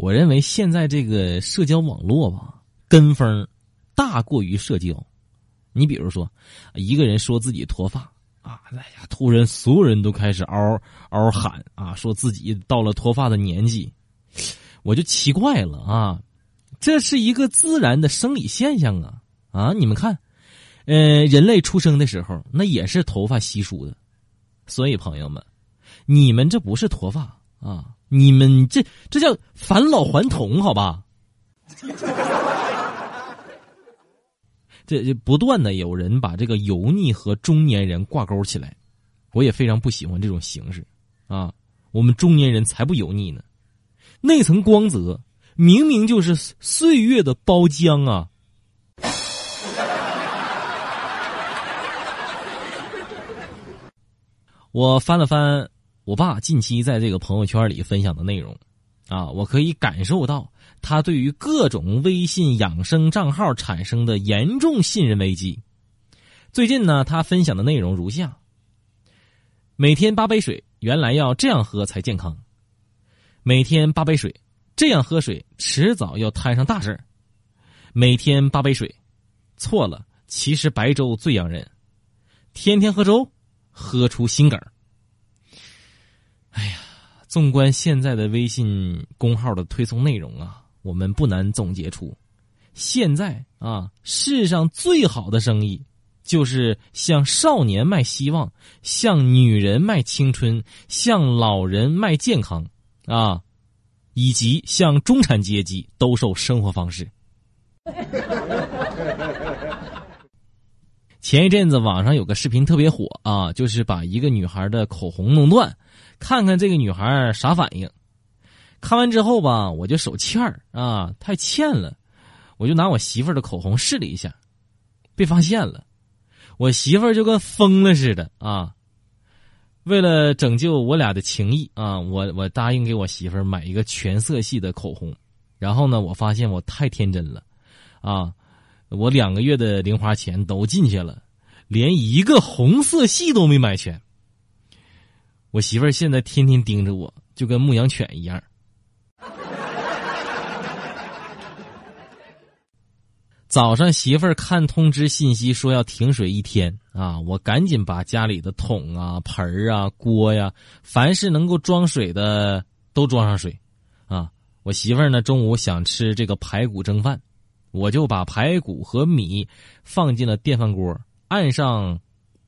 我认为现在这个社交网络吧，跟风大过于社交。你比如说，一个人说自己脱发啊，哎呀，突然所有人都开始嗷嗷喊啊，说自己到了脱发的年纪，我就奇怪了啊，这是一个自然的生理现象啊啊！你们看，呃，人类出生的时候那也是头发稀疏的，所以朋友们，你们这不是脱发啊。你们这这叫返老还童，好吧？这这不断的有人把这个油腻和中年人挂钩起来，我也非常不喜欢这种形式啊！我们中年人才不油腻呢，那层光泽明明就是岁月的包浆啊！我翻了翻。我爸近期在这个朋友圈里分享的内容，啊，我可以感受到他对于各种微信养生账号产生的严重信任危机。最近呢，他分享的内容如下：每天八杯水，原来要这样喝才健康；每天八杯水，这样喝水迟早要摊上大事儿；每天八杯水，错了，其实白粥最养人；天天喝粥，喝出心梗儿。纵观现在的微信公号的推送内容啊，我们不难总结出，现在啊，世上最好的生意，就是向少年卖希望，向女人卖青春，向老人卖健康，啊，以及向中产阶级兜售生活方式。前一阵子网上有个视频特别火啊，就是把一个女孩的口红弄断，看看这个女孩啥反应。看完之后吧，我就手欠儿啊，太欠了，我就拿我媳妇儿的口红试了一下，被发现了。我媳妇儿就跟疯了似的啊。为了拯救我俩的情谊啊，我我答应给我媳妇儿买一个全色系的口红。然后呢，我发现我太天真了，啊。我两个月的零花钱都进去了，连一个红色系都没买全。我媳妇儿现在天天盯着我，就跟牧羊犬一样。早上媳妇儿看通知信息说要停水一天啊，我赶紧把家里的桶啊、盆儿啊、锅呀，凡是能够装水的都装上水。啊，我媳妇儿呢中午想吃这个排骨蒸饭。我就把排骨和米放进了电饭锅，按上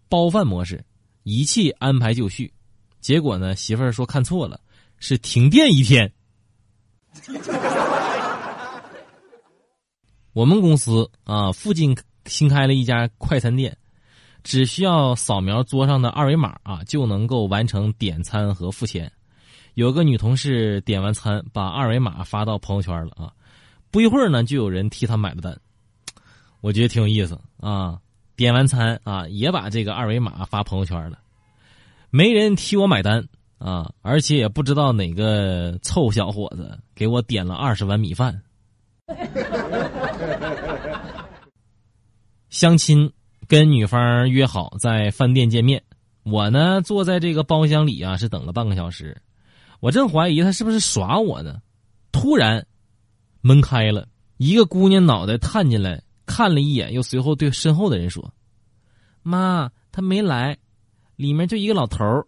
煲饭模式，一切安排就绪。结果呢，媳妇儿说看错了，是停电一天。我们公司啊，附近新开了一家快餐店，只需要扫描桌上的二维码啊，就能够完成点餐和付钱。有个女同事点完餐，把二维码发到朋友圈了啊。不一会儿呢，就有人替他买了单，我觉得挺有意思啊。点完餐啊，也把这个二维码发朋友圈了，没人替我买单啊，而且也不知道哪个臭小伙子给我点了二十碗米饭。相亲跟女方约好在饭店见面，我呢坐在这个包厢里啊，是等了半个小时，我正怀疑他是不是耍我呢，突然。门开了，一个姑娘脑袋探进来，看了一眼，又随后对身后的人说：“妈，他没来，里面就一个老头儿。”